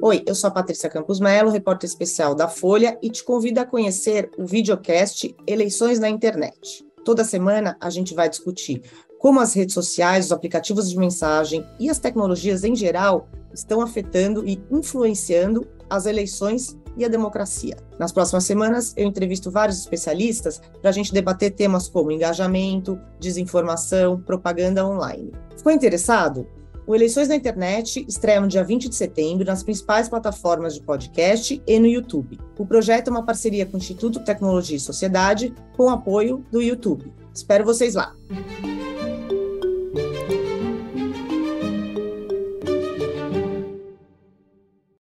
Oi, eu sou a Patrícia Campos Melo, repórter especial da Folha, e te convido a conhecer o videocast Eleições na Internet. Toda semana a gente vai discutir como as redes sociais, os aplicativos de mensagem e as tecnologias em geral estão afetando e influenciando as eleições e a democracia. Nas próximas semanas, eu entrevisto vários especialistas para a gente debater temas como engajamento, desinformação, propaganda online. Ficou interessado? O Eleições na Internet estreia no dia 20 de setembro nas principais plataformas de podcast e no YouTube. O projeto é uma parceria com o Instituto Tecnologia e Sociedade, com apoio do YouTube. Espero vocês lá!